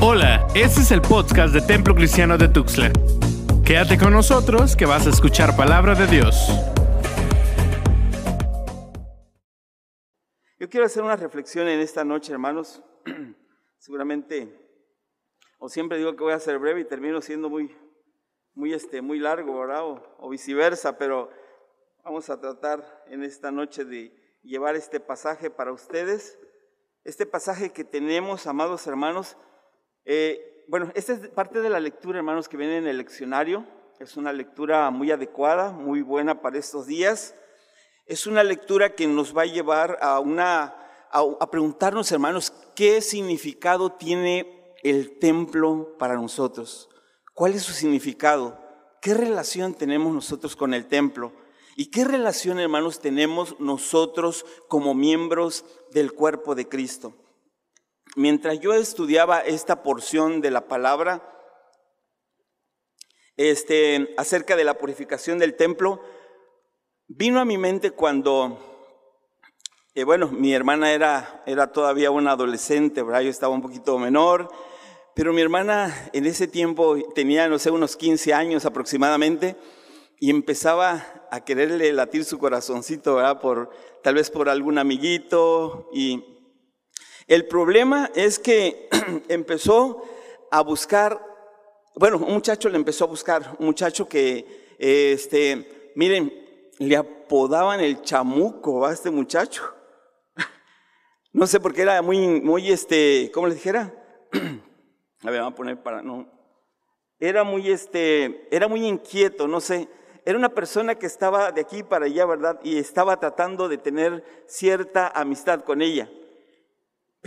Hola, este es el podcast de Templo Cristiano de Tuxtla. Quédate con nosotros que vas a escuchar palabra de Dios. Yo quiero hacer una reflexión en esta noche, hermanos. Seguramente, o siempre digo que voy a ser breve y termino siendo muy, muy, este, muy largo, ¿verdad? O, o viceversa, pero vamos a tratar en esta noche de llevar este pasaje para ustedes. Este pasaje que tenemos, amados hermanos, eh, bueno, esta es parte de la lectura, hermanos, que viene en el leccionario. Es una lectura muy adecuada, muy buena para estos días. Es una lectura que nos va a llevar a, una, a, preguntarnos, hermanos, qué significado tiene el templo para nosotros. ¿Cuál es su significado? ¿Qué relación tenemos nosotros con el templo? ¿Y qué relación, hermanos, tenemos nosotros como miembros del cuerpo de Cristo? Mientras yo estudiaba esta porción de la palabra, este, acerca de la purificación del templo, vino a mi mente cuando, eh, bueno, mi hermana era, era todavía una adolescente, ¿verdad? yo estaba un poquito menor, pero mi hermana en ese tiempo tenía, no sé, unos 15 años aproximadamente, y empezaba a quererle latir su corazoncito, ¿verdad? Por, tal vez por algún amiguito, y el problema es que empezó a buscar, bueno, un muchacho le empezó a buscar, un muchacho que, este, miren, le apodaban el chamuco a este muchacho. No sé por qué era muy, muy, este, ¿cómo le dijera? A ver, vamos a poner para, no. Era muy, este, era muy inquieto, no sé. Era una persona que estaba de aquí para allá, ¿verdad? Y estaba tratando de tener cierta amistad con ella.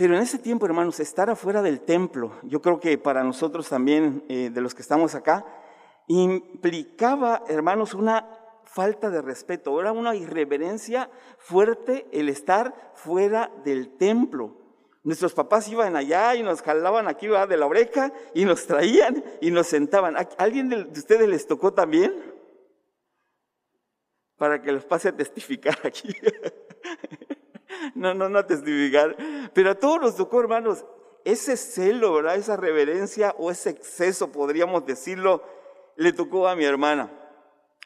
Pero en ese tiempo, hermanos, estar afuera del templo, yo creo que para nosotros también, eh, de los que estamos acá, implicaba, hermanos, una falta de respeto, era una irreverencia fuerte el estar fuera del templo. Nuestros papás iban allá y nos jalaban aquí de la oreja y nos traían y nos sentaban. alguien de ustedes les tocó también? Para que los pase a testificar aquí. no, no, no testificar. Pero a todos nos tocó, hermanos, ese celo, ¿verdad? Esa reverencia o ese exceso, podríamos decirlo, le tocó a mi hermana.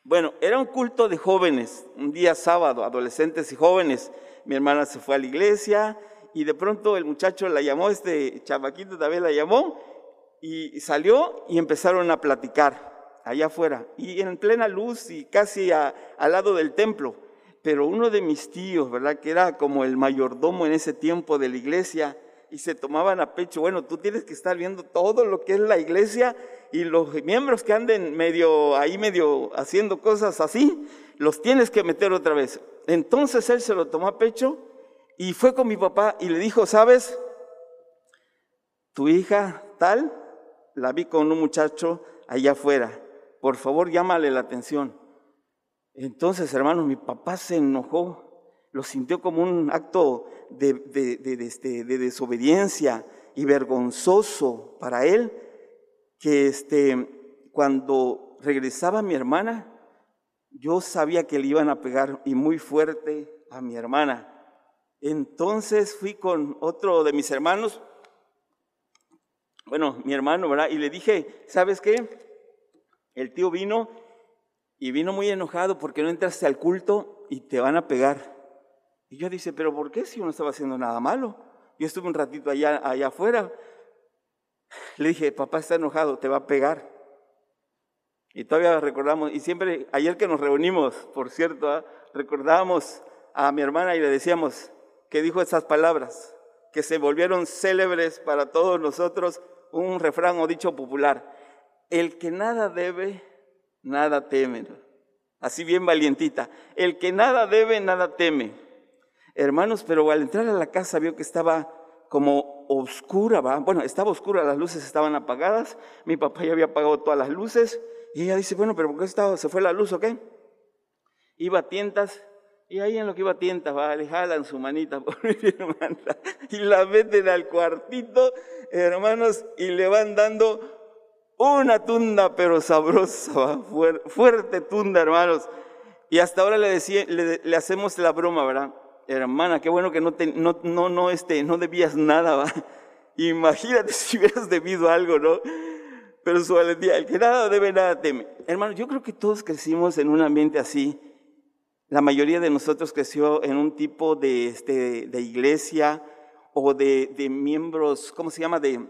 Bueno, era un culto de jóvenes, un día sábado, adolescentes y jóvenes. Mi hermana se fue a la iglesia y de pronto el muchacho la llamó, este chavaquito también la llamó y salió y empezaron a platicar allá afuera y en plena luz y casi al lado del templo pero uno de mis tíos, ¿verdad? Que era como el mayordomo en ese tiempo de la iglesia, y se tomaban a pecho, bueno, tú tienes que estar viendo todo lo que es la iglesia y los miembros que anden medio ahí, medio haciendo cosas así, los tienes que meter otra vez. Entonces él se lo tomó a pecho y fue con mi papá y le dijo, ¿sabes? Tu hija tal, la vi con un muchacho allá afuera, por favor llámale la atención. Entonces, hermanos, mi papá se enojó, lo sintió como un acto de, este, de, desobediencia y vergonzoso para él, que este, cuando regresaba mi hermana, yo sabía que le iban a pegar y muy fuerte a mi hermana. Entonces fui con otro de mis hermanos, bueno, mi hermano, ¿verdad? Y le dije, ¿sabes qué? El tío vino y vino muy enojado porque no entraste al culto y te van a pegar. Y yo dice, pero ¿por qué si yo no estaba haciendo nada malo? Yo estuve un ratito allá, allá afuera. Le dije, papá está enojado, te va a pegar. Y todavía recordamos, y siempre, ayer que nos reunimos, por cierto, ¿ah? recordábamos a mi hermana y le decíamos que dijo esas palabras, que se volvieron célebres para todos nosotros, un refrán o dicho popular. El que nada debe, nada teme. Así bien valientita. El que nada debe, nada teme. Hermanos, pero al entrar a la casa vio que estaba como oscura, ¿va? bueno, estaba oscura, las luces estaban apagadas, mi papá ya había apagado todas las luces, y ella dice, bueno, pero ¿por qué estaba, se fue la luz o qué? Iba a tientas, y ahí en lo que iba a tientas, va, le jalan su manita por mi hermana, y la meten al cuartito, hermanos, y le van dando una tunda, pero sabrosa, fuerte tunda, hermanos. Y hasta ahora le, decía, le, hacemos la broma, ¿verdad? Hermana, qué bueno que no, te, no, no, no, este, no debías nada, ¿va? Imagínate si hubieras debido algo, ¿no? Pero su valentía, el que nada debe, nada teme. Hermano, yo creo que todos crecimos en un ambiente así. La mayoría de nosotros creció en un tipo de, este, de iglesia o de, de miembros, ¿cómo se llama? De,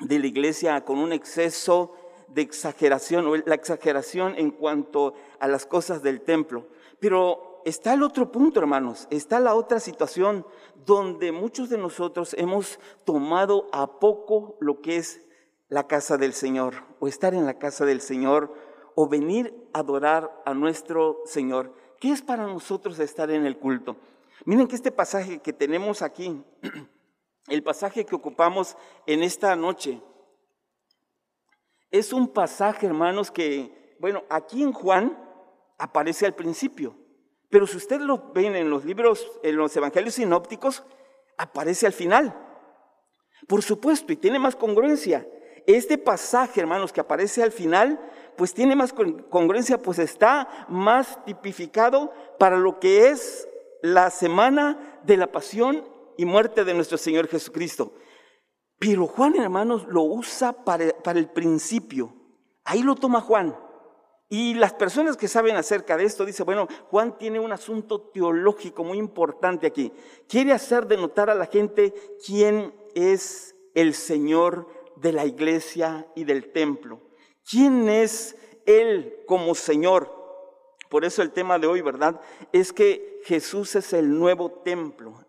de la iglesia con un exceso de exageración o la exageración en cuanto a las cosas del templo. Pero está el otro punto, hermanos, está la otra situación donde muchos de nosotros hemos tomado a poco lo que es la casa del Señor o estar en la casa del Señor o venir a adorar a nuestro Señor. ¿Qué es para nosotros estar en el culto? Miren que este pasaje que tenemos aquí, el pasaje que ocupamos en esta noche, es un pasaje, hermanos, que, bueno, aquí en Juan aparece al principio, pero si ustedes lo ven en los libros, en los evangelios sinópticos, aparece al final. Por supuesto, y tiene más congruencia. Este pasaje, hermanos, que aparece al final, pues tiene más congruencia, pues está más tipificado para lo que es la semana de la pasión y muerte de nuestro Señor Jesucristo. Pero Juan, hermanos, lo usa para, el principio. Ahí lo toma Juan. Y las personas que saben acerca de esto dicen, bueno, Juan tiene un asunto teológico muy importante aquí. Quiere hacer denotar a la gente quién es el Señor de la iglesia y del templo. ¿Quién es Él como Señor? Por eso el tema de hoy, ¿verdad? Es que Jesús es el nuevo templo.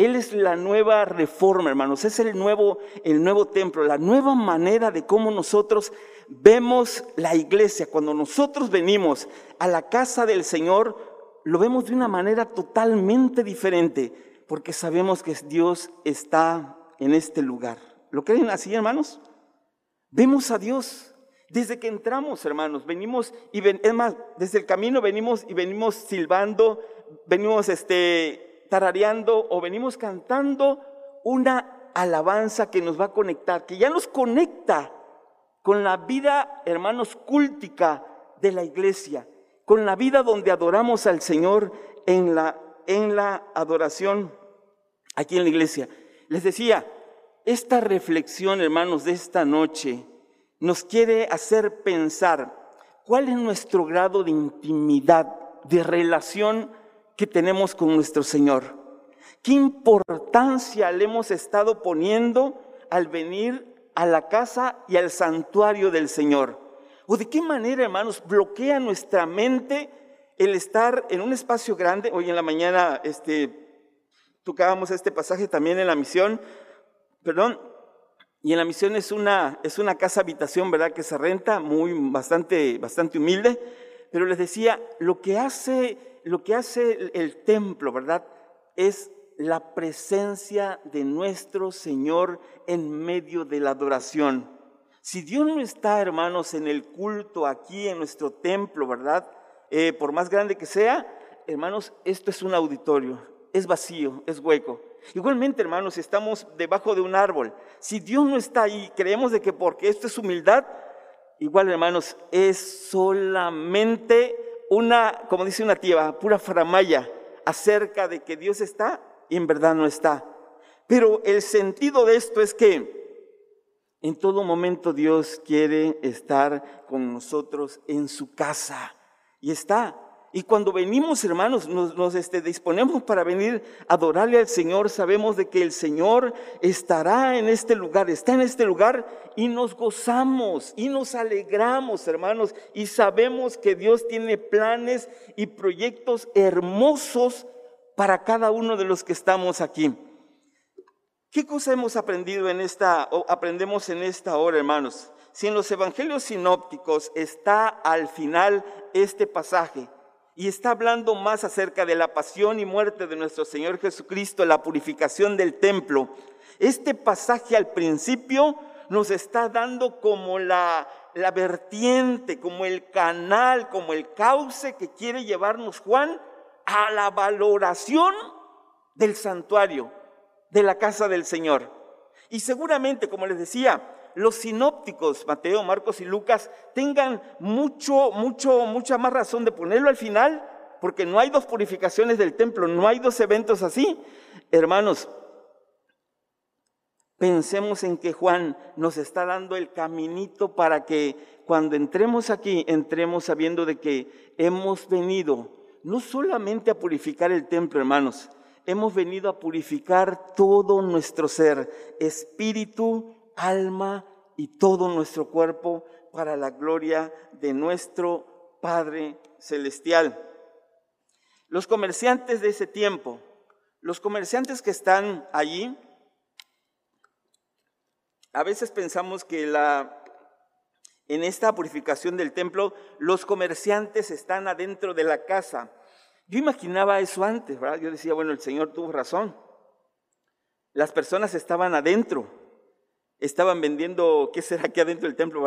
Él es la nueva reforma, hermanos. Es el nuevo, el nuevo templo, la nueva manera de cómo nosotros vemos la iglesia. Cuando nosotros venimos a la casa del Señor, lo vemos de una manera totalmente diferente, porque sabemos que Dios está en este lugar. ¿Lo creen así, hermanos? Vemos a Dios. Desde que entramos, hermanos, venimos y es más, desde el camino venimos y venimos silbando, venimos este tarareando o venimos cantando una alabanza que nos va a conectar, que ya nos conecta con la vida, hermanos, cúltica de la iglesia, con la vida donde adoramos al Señor en la, en la adoración aquí en la iglesia. Les decía, esta reflexión, hermanos, de esta noche nos quiere hacer pensar cuál es nuestro grado de intimidad, de relación que tenemos con nuestro Señor. ¿Qué importancia le hemos estado poniendo al venir a la casa y al santuario del Señor? ¿O de qué manera, hermanos, bloquea nuestra mente el estar en un espacio grande? Hoy en la mañana este, tocábamos este pasaje también en la misión, perdón, y en la misión es una, es una casa habitación, ¿verdad? Que se renta, muy, bastante, bastante humilde, pero les decía, lo que hace lo que hace el templo, ¿verdad? Es la presencia de nuestro Señor en medio de la adoración. Si Dios no está, hermanos, en el culto aquí en nuestro templo, ¿verdad? Eh, por más grande que sea, hermanos, esto es un auditorio, es vacío, es hueco. Igualmente, hermanos, si estamos debajo de un árbol, si Dios no está ahí, creemos de que porque esto es humildad, igual, hermanos, es solamente una, como dice una tía, pura framaya acerca de que Dios está y en verdad no está. Pero el sentido de esto es que en todo momento Dios quiere estar con nosotros en su casa y está. Y cuando venimos, hermanos, nos, este, disponemos para venir a adorarle al Señor, sabemos de que el Señor estará en este lugar, está en este lugar y nos gozamos y nos alegramos, hermanos, y sabemos que Dios tiene planes y proyectos hermosos para cada uno de los que estamos aquí. ¿Qué cosa hemos aprendido en esta, o aprendemos en esta hora, hermanos? Si en los evangelios sinópticos está al final este pasaje, y está hablando más acerca de la pasión y muerte de nuestro Señor Jesucristo, la purificación del templo. Este pasaje al principio nos está dando como la, la vertiente, como el canal, como el cauce que quiere llevarnos Juan a la valoración del santuario, de la casa del Señor. Y seguramente, como les decía, los sinópticos, Mateo, Marcos y Lucas, tengan mucho, mucho, mucha más razón de ponerlo al final, porque no hay dos purificaciones del templo, no hay dos eventos así. Hermanos, Pensemos en que Juan nos está dando el caminito para que cuando entremos aquí, entremos sabiendo de que hemos venido no solamente a purificar el templo, hermanos, hemos venido a purificar todo nuestro ser, espíritu, alma y todo nuestro cuerpo para la gloria de nuestro Padre Celestial. Los comerciantes de ese tiempo, los comerciantes que están allí, a veces pensamos que la, en esta purificación del templo los comerciantes están adentro de la casa. Yo imaginaba eso antes, ¿verdad? Yo decía, bueno, el Señor tuvo razón. Las personas estaban adentro, estaban vendiendo, ¿qué será aquí adentro del templo?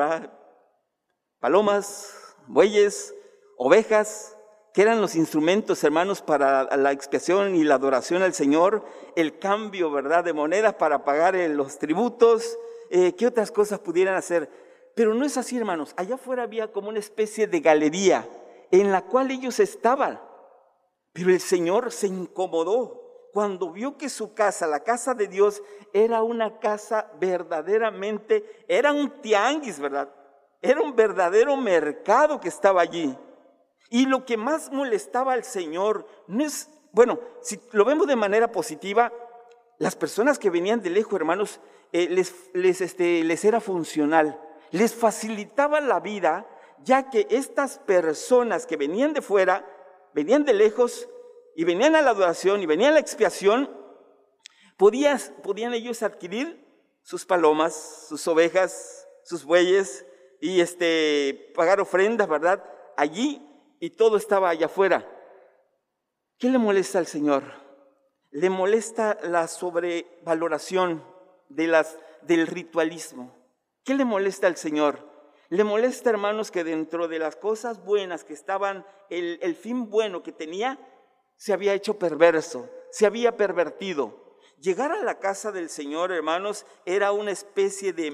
Palomas, bueyes, ovejas, que eran los instrumentos, hermanos, para la expiación y la adoración al Señor, el cambio, ¿verdad?, de monedas para pagar los tributos, eh, ¿qué otras cosas pudieran hacer? Pero no es así, hermanos. Allá afuera había como una especie de galería en la cual ellos estaban. Pero el Señor se incomodó cuando vio que su casa, la casa de Dios, era una casa verdaderamente, era un tianguis, ¿verdad? Era un verdadero mercado que estaba allí. Y lo que más molestaba al Señor no es, bueno, si lo vemos de manera positiva, las personas que venían de lejos, hermanos, eh, les, les, este, les era funcional, les facilitaba la vida, ya que estas personas que venían de fuera, venían de lejos y venían a la adoración y venían a la expiación, podían, podían ellos adquirir sus palomas, sus ovejas, sus bueyes y este, pagar ofrendas, ¿verdad? Allí y todo estaba allá afuera. ¿Qué le molesta al Señor? Le molesta la sobrevaloración de las, del ritualismo. ¿Qué le molesta al Señor? Le molesta, hermanos, que dentro de las cosas buenas que estaban, el, el fin bueno que tenía, se había hecho perverso, se había pervertido. Llegar a la casa del Señor, hermanos, era una especie de,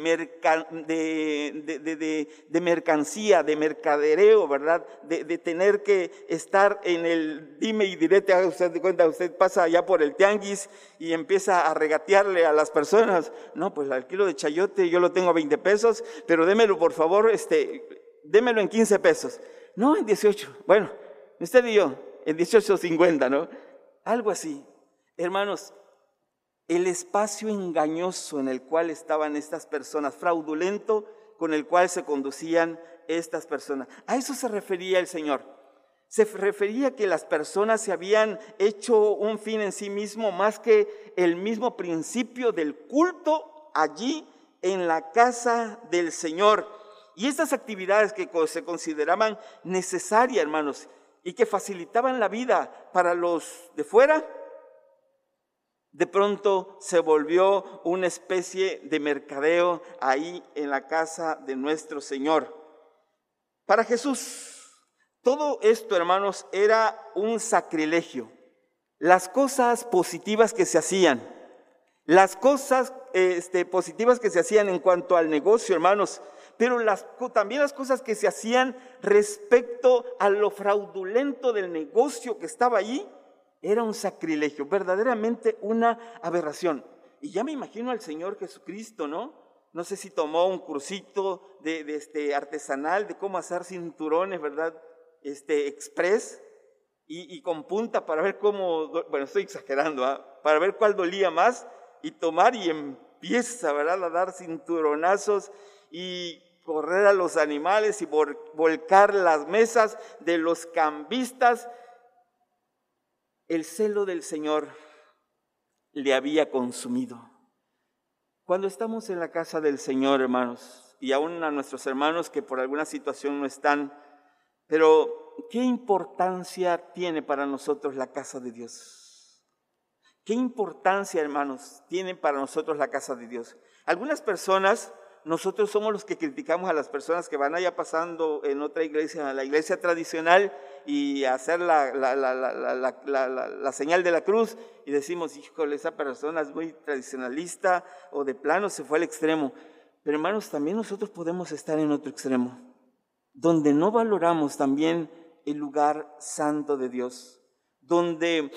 mercancía, de mercadereo, ¿verdad? De, tener que estar en el dime y direte, haga usted de cuenta, usted pasa allá por el tianguis y empieza a regatearle a las personas, no, pues el kilo de chayote yo lo tengo a 20 pesos, pero démelo por favor, este, démelo en 15 pesos. No, en 18. Bueno, usted y yo, en 18.50, ¿no? Algo así. Hermanos, el espacio engañoso en el cual estaban estas personas, fraudulento con el cual se conducían estas personas. A eso se refería el Señor. Se refería que las personas se habían hecho un fin en sí mismo más que el mismo principio del culto allí en la casa del Señor. Y estas actividades que se consideraban necesarias, hermanos, y que facilitaban la vida para los de fuera, de pronto se volvió una especie de mercadeo ahí en la casa de nuestro Señor. Para Jesús, todo esto, hermanos, era un sacrilegio. Las cosas positivas que se hacían, las cosas este, positivas que se hacían en cuanto al negocio, hermanos, pero las, también las cosas que se hacían respecto a lo fraudulento del negocio que estaba allí, era un sacrilegio, verdaderamente una aberración. Y ya me imagino al Señor Jesucristo, ¿no? No sé si tomó un cursito de, este artesanal de cómo hacer cinturones, ¿verdad? Este express y, con punta para ver cómo, bueno, estoy exagerando, ¿ah? para ver cuál dolía más y tomar y empieza, ¿verdad? A dar cinturonazos y correr a los animales y volcar las mesas de los cambistas el celo del Señor le había consumido. Cuando estamos en la casa del Señor, hermanos, y aún a nuestros hermanos que por alguna situación no están, pero ¿qué importancia tiene para nosotros la casa de Dios? ¿Qué importancia, hermanos, tiene para nosotros la casa de Dios? Algunas personas nosotros somos los que criticamos a las personas que van allá pasando en otra iglesia, la iglesia tradicional, y hacer la, la, señal de la cruz, y decimos, híjole, esa persona es muy tradicionalista o de plano se fue al extremo. Pero hermanos, también nosotros podemos estar en otro extremo, donde no valoramos también el lugar santo de Dios, donde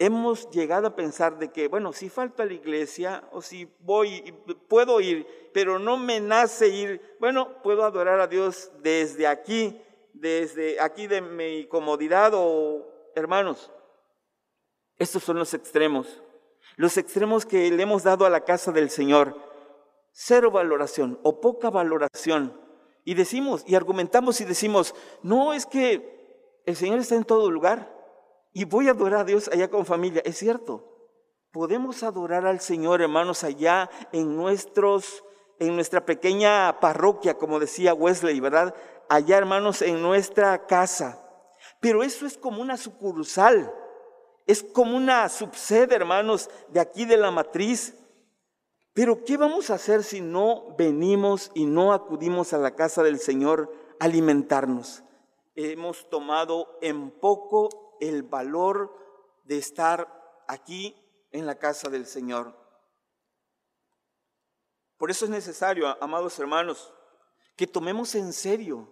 hemos llegado a pensar de que, bueno, si falto a la iglesia o si voy, puedo ir, pero no me nace ir, bueno, puedo adorar a Dios desde aquí, desde aquí de mi comodidad o hermanos. Estos son los extremos, los extremos que le hemos dado a la casa del Señor. Cero valoración o poca valoración. Y decimos y argumentamos y decimos, no es que el Señor está en todo lugar y voy a adorar a Dios allá con familia. Es cierto, podemos adorar al Señor, hermanos, allá en nuestros, en nuestra pequeña parroquia, como decía Wesley, ¿verdad? Allá, hermanos, en nuestra casa. Pero eso es como una sucursal, es como una subsede, hermanos, de aquí de la matriz. Pero ¿qué vamos a hacer si no venimos y no acudimos a la casa del Señor a alimentarnos? Hemos tomado en poco el valor de estar aquí en la casa del Señor. Por eso es necesario, amados hermanos, que tomemos en serio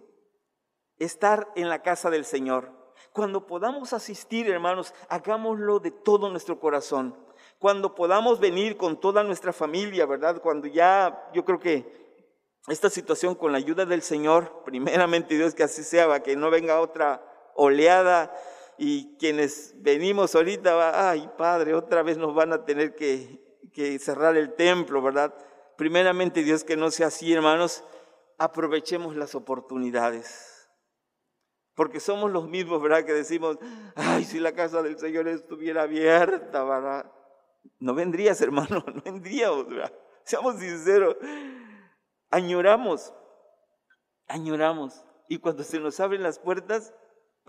estar en la casa del Señor. Cuando podamos asistir, hermanos, hagámoslo de todo nuestro corazón. Cuando podamos venir con toda nuestra familia, ¿verdad? Cuando ya, yo creo que esta situación con la ayuda del Señor, primeramente Dios que así sea, que no venga otra oleada y quienes venimos ahorita, ay Padre, otra vez nos van a tener que, cerrar el templo, ¿verdad? Primeramente Dios que no sea así, hermanos, aprovechemos las oportunidades. Porque somos los mismos, ¿verdad? Que decimos, ay, si la casa del Señor estuviera abierta, ¿verdad? No vendrías, hermano, no vendríamos, ¿verdad? Seamos sinceros. Añoramos, añoramos. Y cuando se nos abren las puertas,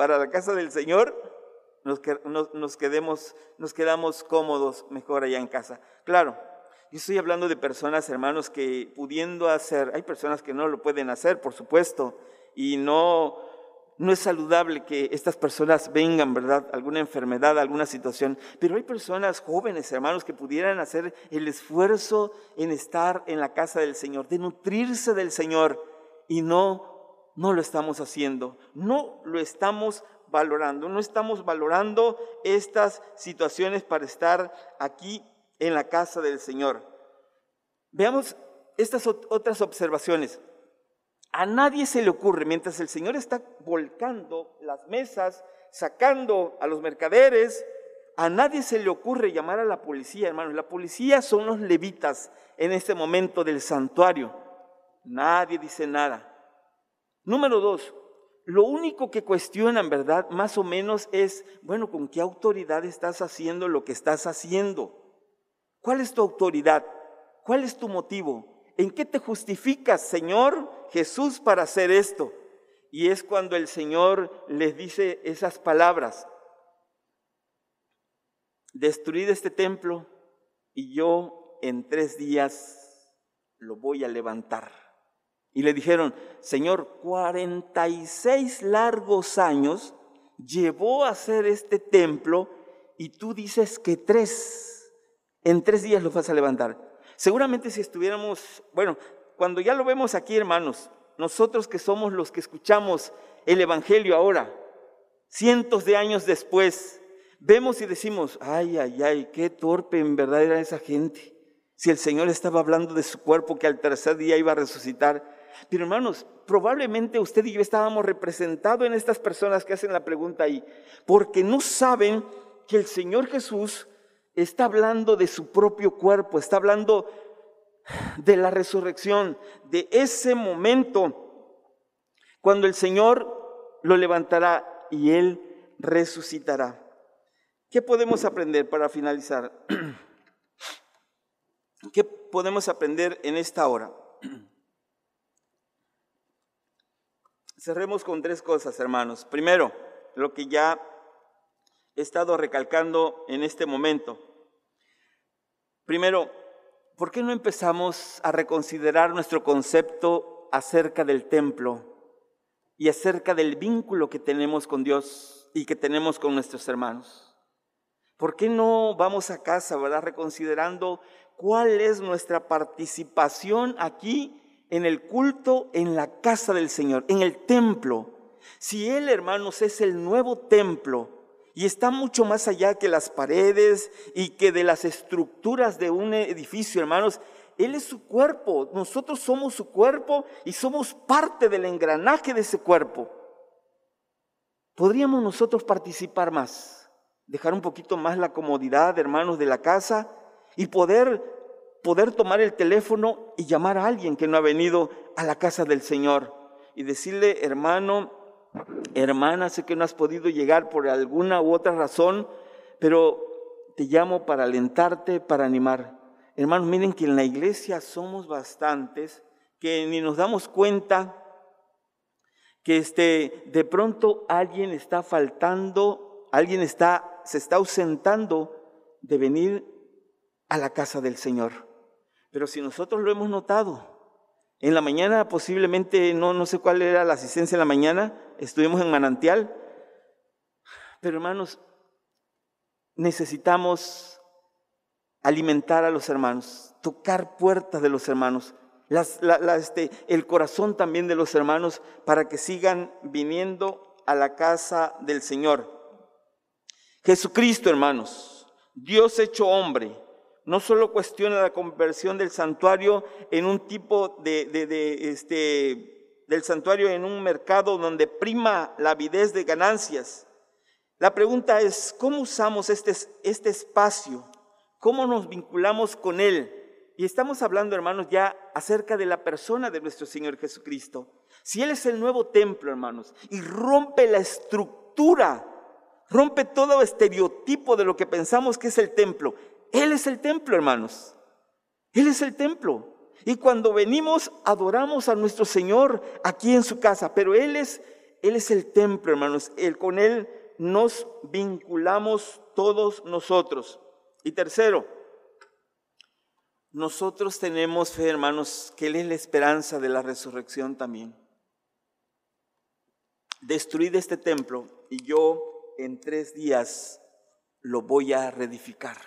para la casa del Señor, nos, quedemos, nos quedamos cómodos mejor allá en casa. Claro, yo estoy hablando de personas, hermanos, que pudiendo hacer, hay personas que no lo pueden hacer, por supuesto, y no, no es saludable que estas personas vengan, ¿verdad? Alguna enfermedad, alguna situación. Pero hay personas jóvenes, hermanos, que pudieran hacer el esfuerzo en estar en la casa del Señor, de nutrirse del Señor y no no lo estamos haciendo, no lo estamos valorando, no estamos valorando estas situaciones para estar aquí en la casa del Señor. Veamos estas otras observaciones. A nadie se le ocurre, mientras el Señor está volcando las mesas, sacando a los mercaderes, a nadie se le ocurre llamar a la policía, hermanos. La policía son los levitas en este momento del santuario. Nadie dice nada. Número dos, lo único que cuestionan, ¿verdad? Más o menos es, bueno, ¿con qué autoridad estás haciendo lo que estás haciendo? ¿Cuál es tu autoridad? ¿Cuál es tu motivo? ¿En qué te justificas, Señor Jesús, para hacer esto? Y es cuando el Señor les dice esas palabras. Destruid este templo y yo en tres días lo voy a levantar. Y le dijeron, Señor, 46 largos años llevó a hacer este templo y tú dices que tres, en tres días lo vas a levantar. Seguramente si estuviéramos, bueno, cuando ya lo vemos aquí, hermanos, nosotros que somos los que escuchamos el Evangelio ahora, cientos de años después, vemos y decimos, ay, ay, ay, qué torpe en verdad era esa gente. Si el Señor estaba hablando de su cuerpo que al tercer día iba a resucitar, pero hermanos, probablemente usted y yo estábamos representados en estas personas que hacen la pregunta ahí, porque no saben que el Señor Jesús está hablando de su propio cuerpo, está hablando de la resurrección, de ese momento cuando el Señor lo levantará y Él resucitará. ¿Qué podemos aprender para finalizar? ¿Qué podemos aprender en esta hora? Cerremos con tres cosas, hermanos. Primero, lo que ya he estado recalcando en este momento. Primero, ¿por qué no empezamos a reconsiderar nuestro concepto acerca del templo y acerca del vínculo que tenemos con Dios y que tenemos con nuestros hermanos? ¿Por qué no vamos a casa, verdad, reconsiderando cuál es nuestra participación aquí en el culto en la casa del Señor, en el templo. Si Él, hermanos, es el nuevo templo Y está mucho más allá que las paredes y que de las estructuras de un edificio, hermanos. Él es su cuerpo, nosotros somos su cuerpo y somos parte del engranaje de ese cuerpo. ¿Podríamos nosotros participar más? Dejar un poquito más la comodidad, hermanos, de la casa y poder, poder tomar el teléfono y llamar a alguien que no ha venido a la casa del Señor y decirle, hermano, hermana, sé que no has podido llegar por alguna u otra razón, pero te llamo para alentarte, para animar. Hermanos, miren que en la iglesia somos bastantes que ni nos damos cuenta que este, de pronto alguien está faltando, alguien está, se está ausentando de venir a la casa del Señor. Pero si nosotros lo hemos notado, en la mañana posiblemente, no, no sé cuál era la asistencia en la mañana, estuvimos en manantial, pero hermanos, necesitamos alimentar a los hermanos, tocar puertas de los hermanos, este, el corazón también de los hermanos para que sigan viniendo a la casa del Señor. Jesucristo, hermanos, Dios hecho hombre, no solo cuestiona la conversión del santuario en un tipo de, este, del santuario en un mercado donde prima la avidez de ganancias. La pregunta es, ¿cómo usamos este, este espacio? ¿Cómo nos vinculamos con Él? Y estamos hablando, hermanos, ya acerca de la persona de nuestro Señor Jesucristo. Si Él es el nuevo templo, hermanos, y rompe la estructura, rompe todo estereotipo de lo que pensamos que es el templo, Él es el templo, hermanos. Él es el templo. Y cuando venimos, adoramos a nuestro Señor aquí en su casa, pero Él es, Él es el templo, hermanos. Él, con Él nos vinculamos todos nosotros. Y tercero, nosotros tenemos fe, hermanos, que Él es la esperanza de la resurrección también. Destruid este templo y yo en tres días lo voy a reedificar.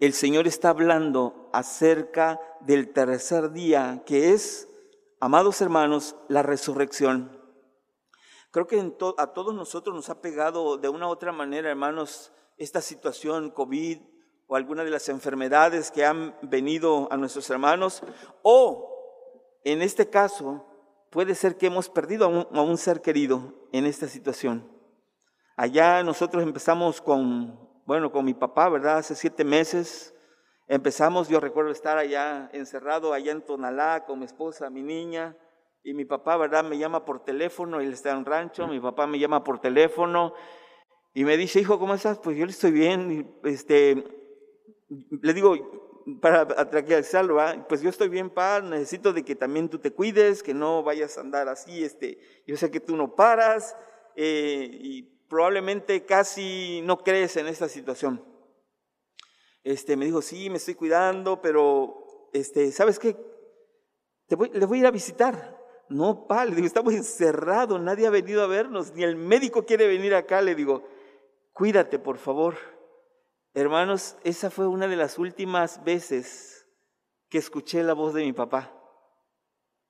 El Señor está hablando acerca del tercer día, que es, amados hermanos, la resurrección. Creo que a todos nosotros nos ha pegado de una u otra manera, hermanos, esta situación COVID, o alguna de las enfermedades que han venido a nuestros hermanos, o en este caso puede ser que hemos perdido a un, ser querido en esta situación. Allá nosotros empezamos con, bueno, con mi papá, ¿verdad? Hace siete meses empezamos, yo recuerdo estar allá encerrado, allá en Tonalá, con mi esposa, mi niña, y mi papá, ¿verdad? Me llama por teléfono, él está en un rancho, mi papá me llama por teléfono y me dice, hijo, ¿cómo estás? Pues yo estoy bien, este, le digo, para tranquilizarlo, pues yo estoy bien, pa, necesito de que también tú te cuides, que no vayas a andar así, este, yo sé que tú no paras eh, y probablemente casi no crees en esta situación. Este, me dijo, sí, me estoy cuidando, pero, este, ¿sabes qué? Te voy, voy a ir a visitar. No, pa, le digo, estamos encerrados, nadie ha venido a vernos, ni el médico quiere venir acá, le digo, cuídate, por favor. Hermanos, esa fue una de las últimas veces que escuché la voz de mi papá.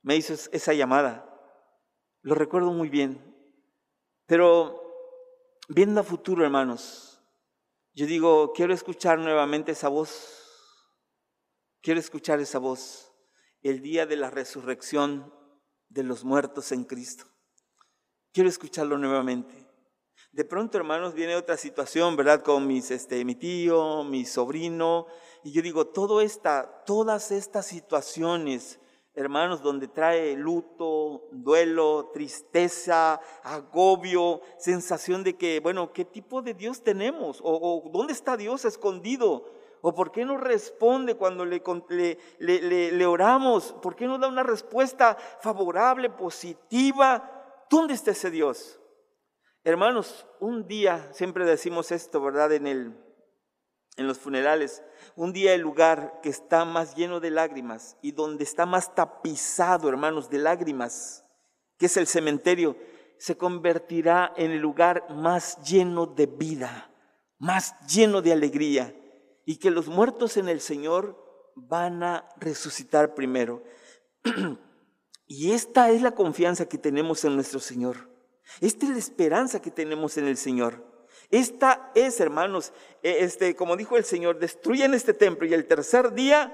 Me hizo esa llamada. Lo recuerdo muy bien. Pero viendo a futuro, hermanos, yo digo, quiero escuchar nuevamente esa voz. Quiero escuchar esa voz el día de la resurrección de los muertos en Cristo. Quiero escucharlo nuevamente. De pronto, hermanos, viene otra situación, ¿verdad? Con mis, este, mi tío, mi sobrino. Y yo digo, todas estas situaciones, hermanos, donde trae luto, duelo, tristeza, agobio, sensación de que, bueno, ¿qué tipo de Dios tenemos? ¿O, dónde está Dios escondido? ¿O por qué no responde cuando le, le, le oramos? ¿Por qué no da una respuesta favorable, positiva? ¿Dónde está ese Dios? Hermanos, un día, siempre decimos esto, ¿verdad? En, el, en los funerales, un día el lugar que está más lleno de lágrimas y donde está más tapizado, hermanos, de lágrimas, que es el cementerio, se convertirá en el lugar más lleno de vida, más lleno de alegría, y que los muertos en el Señor van a resucitar primero. y esta es la confianza que tenemos en nuestro Señor. Esta es la esperanza que tenemos en el Señor. Esta es, hermanos, eh, este, como dijo el Señor, destruyen este templo y el tercer día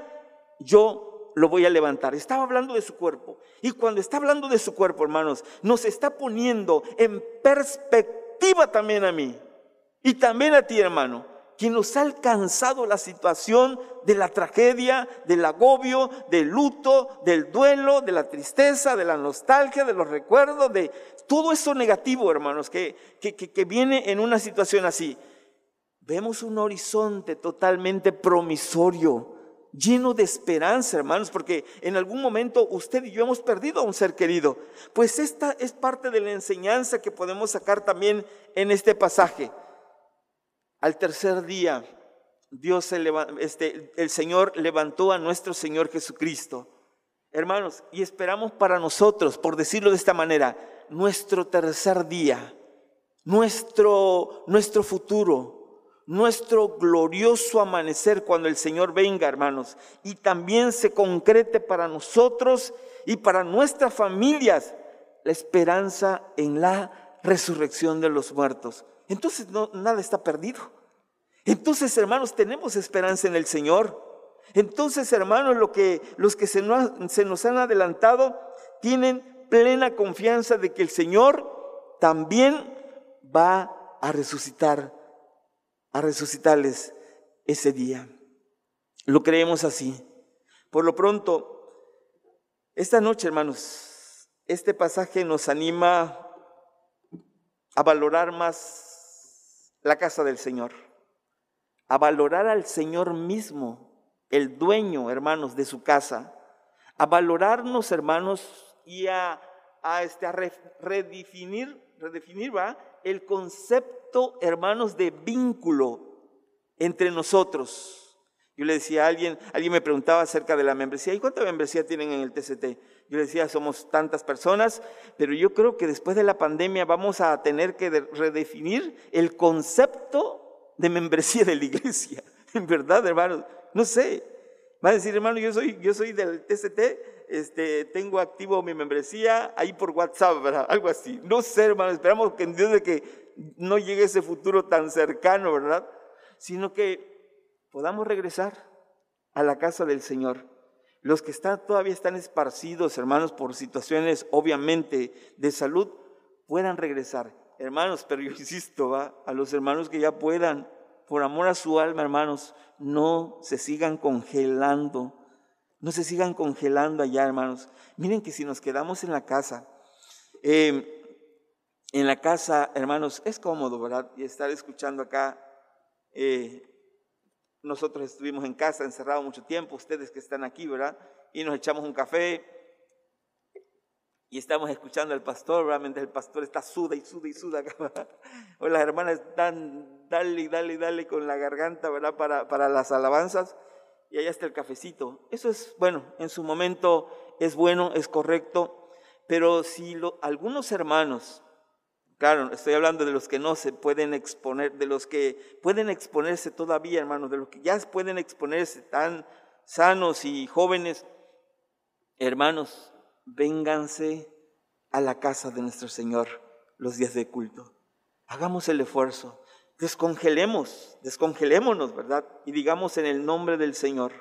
yo lo voy a levantar. Estaba hablando de su cuerpo. Y cuando está hablando de su cuerpo, hermanos, nos está poniendo en perspectiva también a mí. Y también a ti, hermano que nos ha alcanzado la situación de la tragedia, del agobio, del luto, del duelo, de la tristeza, de la nostalgia, de los recuerdos, de todo eso negativo, hermanos, que, que, que viene en una situación así. Vemos un horizonte totalmente promisorio, lleno de esperanza, hermanos, porque en algún momento usted y yo hemos perdido a un ser querido. Pues esta es parte de la enseñanza que podemos sacar también en este pasaje. Al tercer día, Dios este, el Señor levantó a nuestro Señor Jesucristo. Hermanos, y esperamos para nosotros, por decirlo de esta manera, nuestro tercer día, nuestro, nuestro futuro, nuestro glorioso amanecer cuando el Señor venga, hermanos, y también se concrete para nosotros y para nuestras familias la esperanza en la resurrección de los muertos. Entonces no, nada está perdido. Entonces, hermanos, tenemos esperanza en el Señor. Entonces, hermanos, lo que, los que se nos, se nos han adelantado tienen plena confianza de que el Señor también va a resucitar, a resucitarles ese día. Lo creemos así. Por lo pronto, esta noche, hermanos, este pasaje nos anima a valorar más la casa del Señor, a valorar al Señor mismo, el dueño, hermanos, de su casa, a valorarnos, hermanos, y a, a, este, a redefinir, redefinir el concepto, hermanos, de vínculo entre nosotros. Yo le decía a alguien, alguien me preguntaba acerca de la membresía, ¿y cuánta membresía tienen en el TCT? Yo le decía, somos tantas personas, pero yo creo que después de la pandemia vamos a tener que redefinir el concepto de membresía de la iglesia. En verdad, hermanos, no sé. Va a decir, hermano, yo soy, yo soy del TCT, este, tengo activo mi membresía ahí por WhatsApp, ¿verdad? Algo así. No sé, hermano, esperamos que en Dios de que no llegue ese futuro tan cercano, ¿verdad? Sino que podamos regresar a la casa del Señor. Los que están, todavía están esparcidos, hermanos, por situaciones obviamente de salud, puedan regresar. Hermanos, pero yo insisto, ¿va? a los hermanos que ya puedan, por amor a su alma, hermanos, no se sigan congelando, no se sigan congelando allá, hermanos. Miren que si nos quedamos en la casa, em, en la casa, hermanos, es cómodo, ¿verdad? Y estar escuchando acá eh, nosotros estuvimos en casa encerrados mucho tiempo, ustedes que están aquí, ¿verdad? Y nos echamos un café y estamos escuchando al pastor, realmente el pastor está suda y suda y suda. o las hermanas están, dale, dale, dale con la garganta, ¿verdad? Para, para las alabanzas. Y allá está el cafecito. Eso es, bueno, en su momento es bueno, es correcto. Pero si algunos hermanos Claro, estoy hablando de los que no se pueden exponer, de los que pueden exponerse todavía, hermanos, de los que ya pueden exponerse tan sanos y jóvenes. Hermanos, vénganse a la casa de nuestro Señor los días de culto. Hagamos el esfuerzo. Descongelemos, descongelémonos, ¿verdad? Y digamos en el nombre del Señor,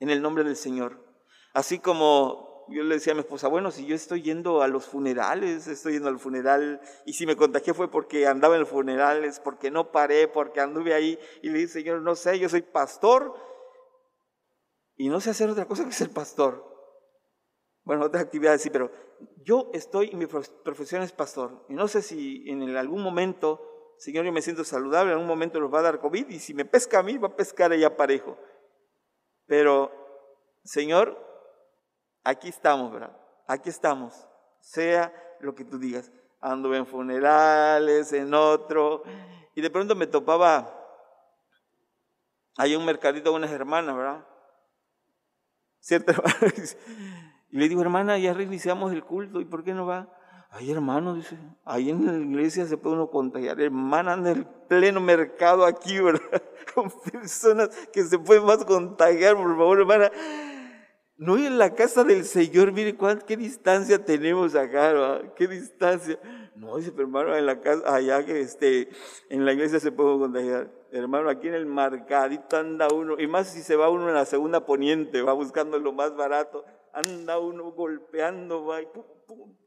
en el nombre del Señor. Así como yo le decía a mi esposa, bueno, si yo estoy yendo a los funerales, estoy yendo al funeral, y si me contagié fue porque andaba en los funerales, porque no paré, porque anduve ahí, y le dije, Señor, no sé, yo soy pastor, y no sé hacer otra cosa que ser pastor. Bueno, otras actividades sí, pero yo estoy, mi profesión es pastor, y no sé si en algún momento, Señor, yo me siento saludable, en algún momento nos va a dar COVID, y si me pesca a mí, va a pescar ella parejo. Pero, Señor, aquí estamos, ¿verdad? Aquí estamos, sea lo que tú digas. Ando en funerales, en otro, y de pronto me topaba, hay un mercadito de unas hermanas, ¿verdad? ¿Cierto? y le digo, hermana, ya reiniciamos el culto, ¿y por qué no va? Ay, hermano, dice, ahí en la iglesia se puede uno contagiar. Hermana, en el pleno mercado aquí, ¿verdad? Con personas que se pueden más contagiar, por favor, hermana no en la casa del Señor, mire cuál, qué distancia tenemos acá, qué distancia. No, dice, pero hermano, en la casa, allá que este, en la iglesia se puede contagiar. Hermano, aquí en el mercadito anda uno, y más si se va uno en la segunda poniente, va buscando lo más barato, anda uno golpeando, va y pum, pum.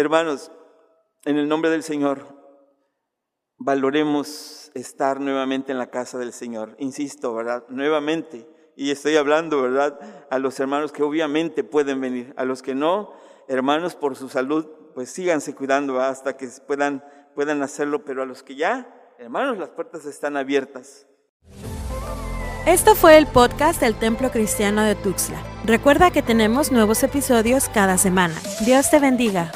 Hermanos, en el nombre del Señor, valoremos estar nuevamente en la casa del Señor. Insisto, ¿verdad? Nuevamente. Y estoy hablando, ¿verdad? A los hermanos que obviamente pueden venir. A los que no, hermanos, por su salud, pues síganse cuidando hasta que puedan, puedan hacerlo. Pero a los que ya, hermanos, las puertas están abiertas. Esto fue el podcast del Templo Cristiano de Tuxtla. Recuerda que tenemos nuevos episodios cada semana. Dios te bendiga.